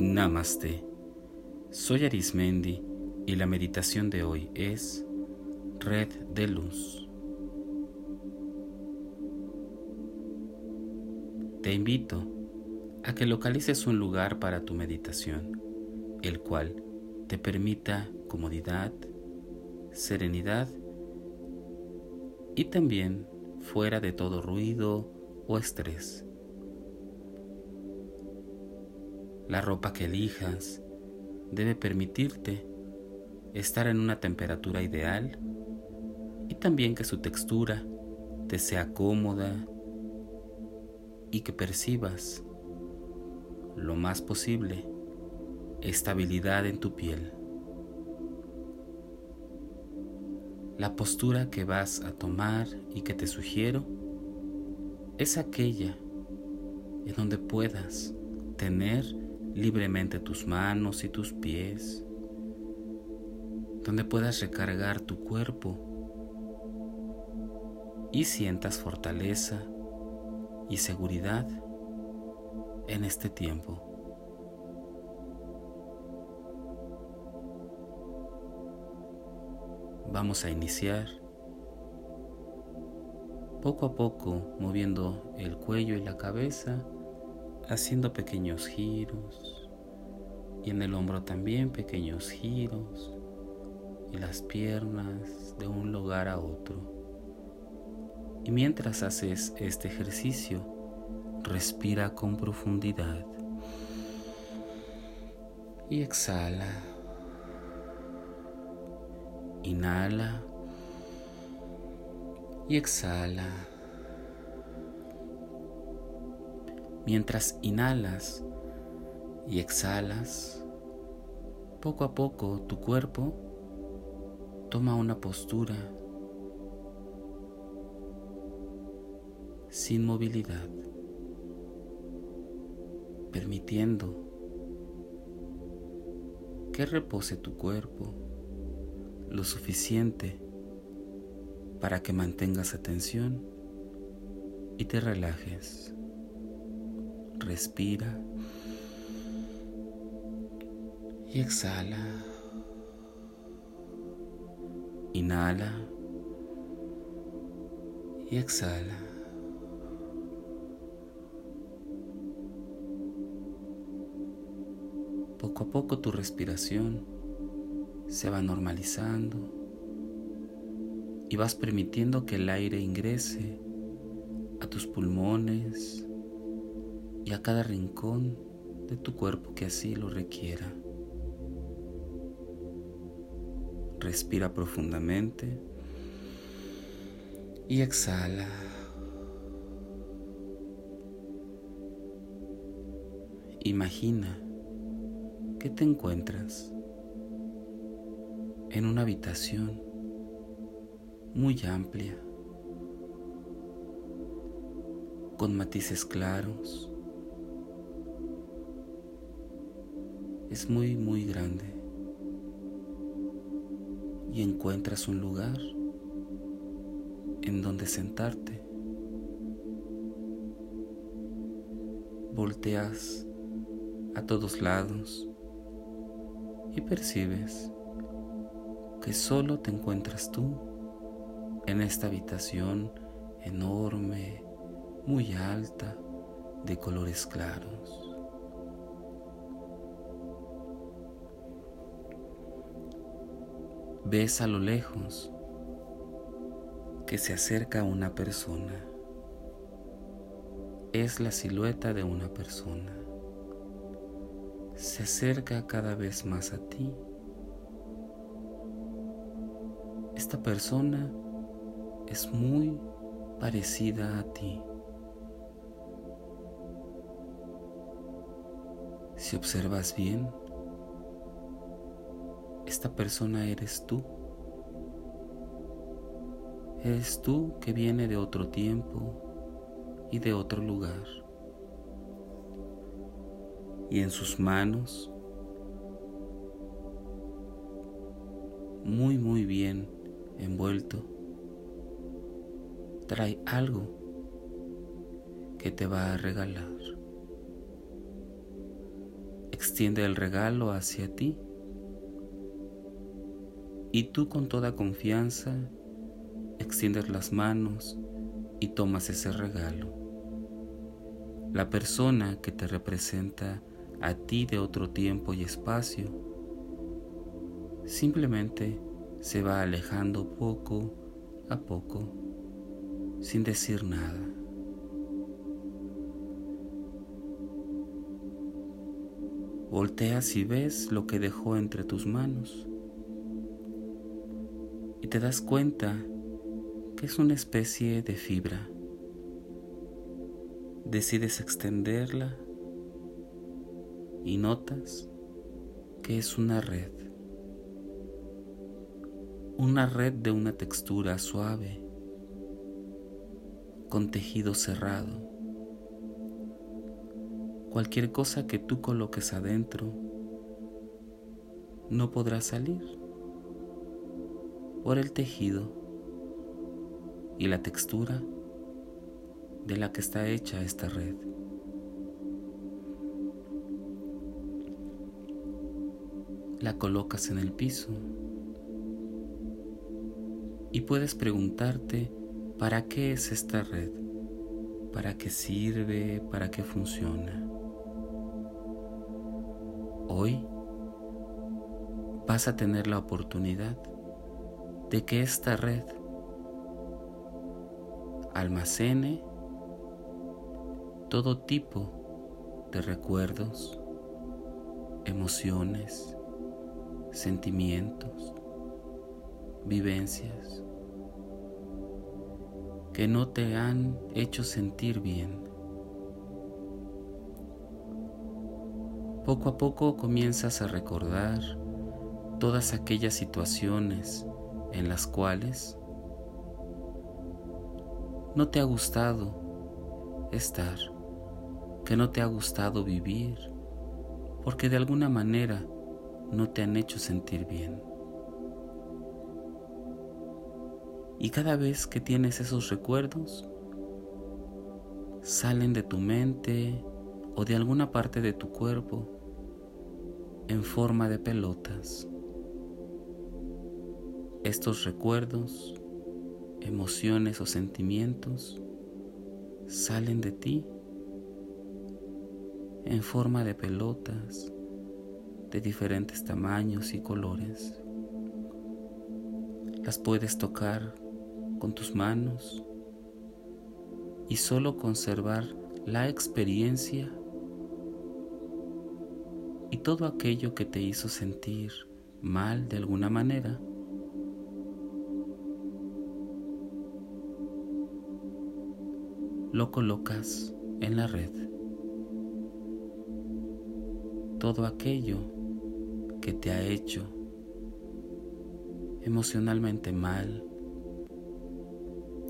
Namaste. Soy Arismendi y la meditación de hoy es Red de Luz. Te invito a que localices un lugar para tu meditación, el cual te permita comodidad, serenidad y también fuera de todo ruido o estrés. La ropa que elijas debe permitirte estar en una temperatura ideal y también que su textura te sea cómoda y que percibas lo más posible estabilidad en tu piel. La postura que vas a tomar y que te sugiero es aquella en donde puedas tener libremente tus manos y tus pies, donde puedas recargar tu cuerpo y sientas fortaleza y seguridad en este tiempo. Vamos a iniciar poco a poco moviendo el cuello y la cabeza haciendo pequeños giros y en el hombro también pequeños giros y las piernas de un lugar a otro. Y mientras haces este ejercicio, respira con profundidad y exhala. Inhala y exhala. Mientras inhalas y exhalas, poco a poco tu cuerpo toma una postura sin movilidad, permitiendo que repose tu cuerpo lo suficiente para que mantengas atención y te relajes respira y exhala. Inhala y exhala. Poco a poco tu respiración se va normalizando y vas permitiendo que el aire ingrese a tus pulmones, y a cada rincón de tu cuerpo que así lo requiera. Respira profundamente y exhala. Imagina que te encuentras en una habitación muy amplia, con matices claros, es muy, muy grande y encuentras un lugar en donde sentarte. Volteas a todos lados y percibes que solo te encuentras tú en esta habitación enorme, muy alta, de colores claros. Ves a lo lejos que se acerca una persona. Es la silueta de una persona. Se acerca cada vez más a ti. Esta persona es muy parecida a ti. Si observas bien, esta persona eres tú. Eres tú que viene de otro tiempo y de otro lugar. Y en sus manos, muy muy bien envuelto, trae algo que te va a regalar. extiende el regalo hacia ti y tú con toda confianza extiendes las manos y tomas ese regalo. La persona que te representa a ti de otro tiempo y espacio simplemente se va alejando poco a poco sin decir nada. Volteas y ves lo que dejó entre tus manos y te das cuenta que es una especie de fibra. Decides extenderla y notas que es una red. Una red de una textura suave, con tejido cerrado. Cualquier cosa que tú coloques adentro no podrá salir por el tejido y la textura de la que está hecha esta red. La colocas en el piso y puedes preguntarte para qué es esta red, para qué sirve, para qué funciona. Hoy vas a tener la oportunidad de que esta red almacene todo tipo de recuerdos, emociones, sentimientos, vivencias que no te han hecho sentir bien. Poco a poco comienzas a recordar todas aquellas situaciones en las cuales no te ha gustado estar, que no te ha gustado vivir, porque de alguna manera no te han hecho sentir bien. Y cada vez que tienes esos recuerdos, salen de tu mente o de alguna parte de tu cuerpo en forma de pelotas. Estos recuerdos emociones o sentimientos salen de ti en forma de pelotas de diferentes tamaños y colores. Las puedes tocar con tus manos y solo conservar la experiencia y todo aquello que te hizo sentir mal de alguna manera lo colocas en la red. Todo aquello que te ha hecho emocionalmente mal,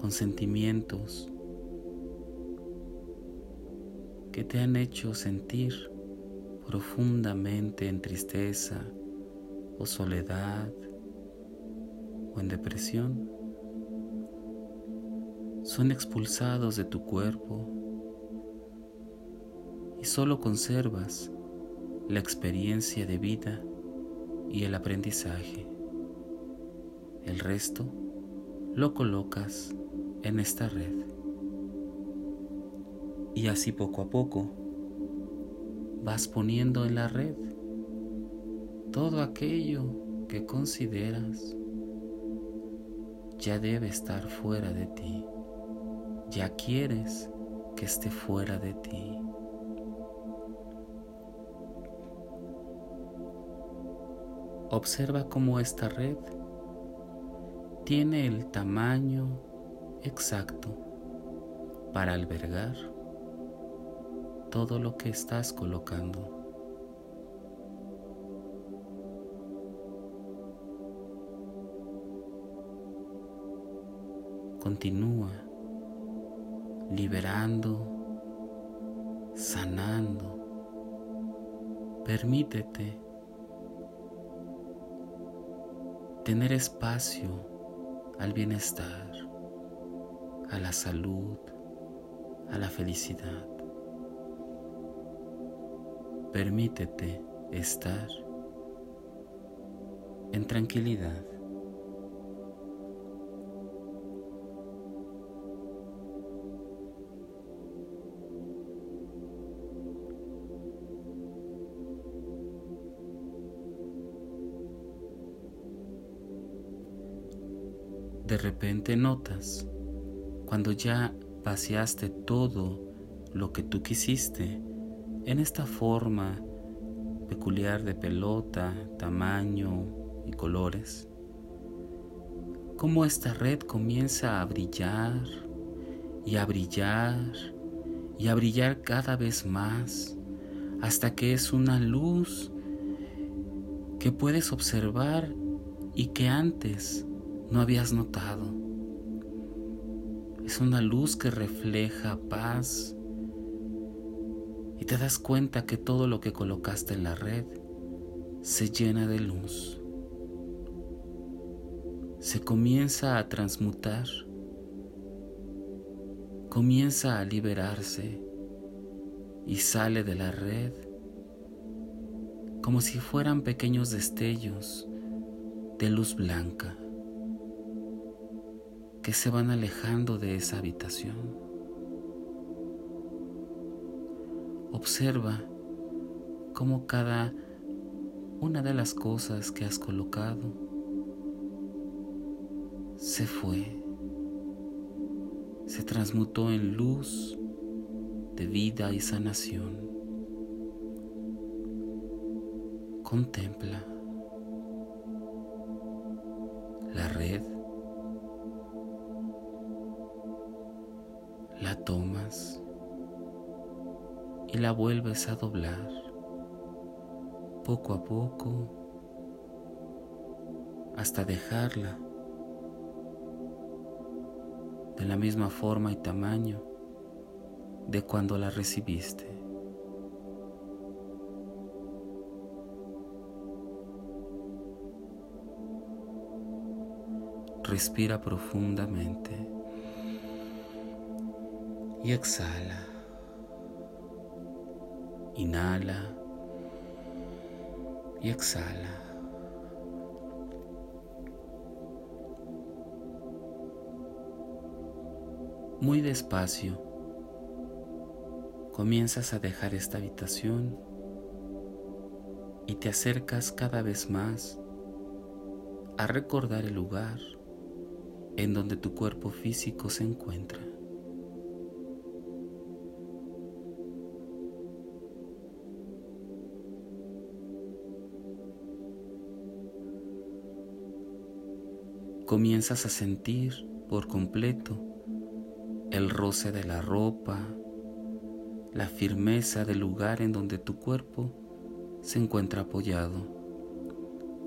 con sentimientos que te han hecho sentir profundamente en tristeza o soledad o en depresión son expulsados de tu cuerpo y solo conservas la experiencia de vida y el aprendizaje. El resto lo colocas en esta red. Y así poco a poco vas poniendo en la red todo aquello que consideras ya debe estar fuera de ti ya quieres que esté fuera de ti. Observa cómo esta red tiene el tamaño exacto para albergar todo lo que estás colocando. Continúa liberando, sanando. Permítete tener espacio al bienestar, a la salud, a la felicidad. permítete estar en tranquilidad. Repente notas cuando ya vaciaste todo lo que tú quisiste en esta forma peculiar de pelota, tamaño y colores, cómo esta red comienza a brillar y a brillar y a brillar cada vez más hasta que es una luz que puedes observar y que antes no habías notado. Es una luz que refleja paz y te das cuenta que todo lo que colocaste en la red se llena de luz. Se comienza a transmutar, comienza a liberarse y sale de la red como si fueran pequeños destellos de luz blanca que se van alejando de esa habitación. Observa cómo cada una de las cosas que has colocado se fue, se transmutó en luz de vida y sanación. Contempla la tomas y la vuelves a doblar poco a poco hasta dejarla de la misma forma y tamaño de cuando la recibiste. Respira profundamente y exhala. Inhala y exhala. Muy despacio comienzas a dejar esta habitación y te acercas cada vez más a recordar el lugar en donde tu cuerpo físico se encuentra. Comienzas a sentir por completo el roce de la ropa, la firmeza del lugar en donde tu cuerpo se encuentra apoyado.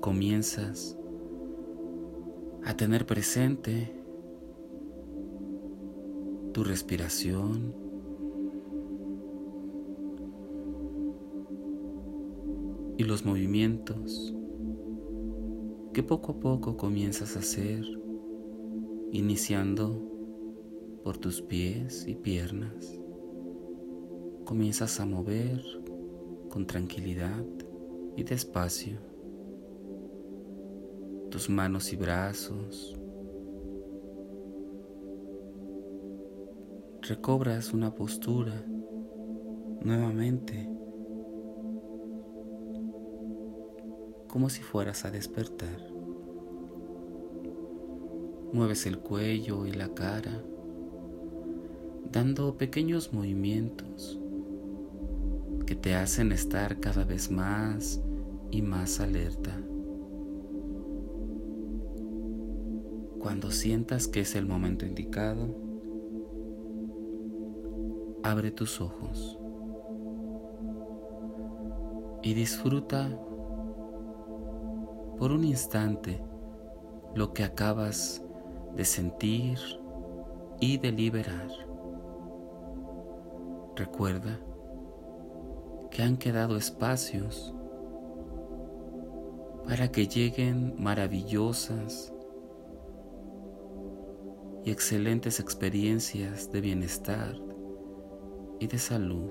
Comienzas a tener presente tu respiración, y los movimientos que poco a poco comienzas a hacer, iniciando por tus pies y piernas. Comienzas a mover con tranquilidad y despacio tus manos y brazos. Recobras una postura nuevamente como si fueras a despertar. Mueves el cuello y la cara, dando pequeños movimientos que te hacen estar cada vez más y más alerta. Cuando sientas que es el momento indicado, abre tus ojos y disfruta por un instante lo que acabas de sentir y de liberar. Recuerda que han quedado espacios para que lleguen maravillosas y excelentes experiencias de bienestar y de salud.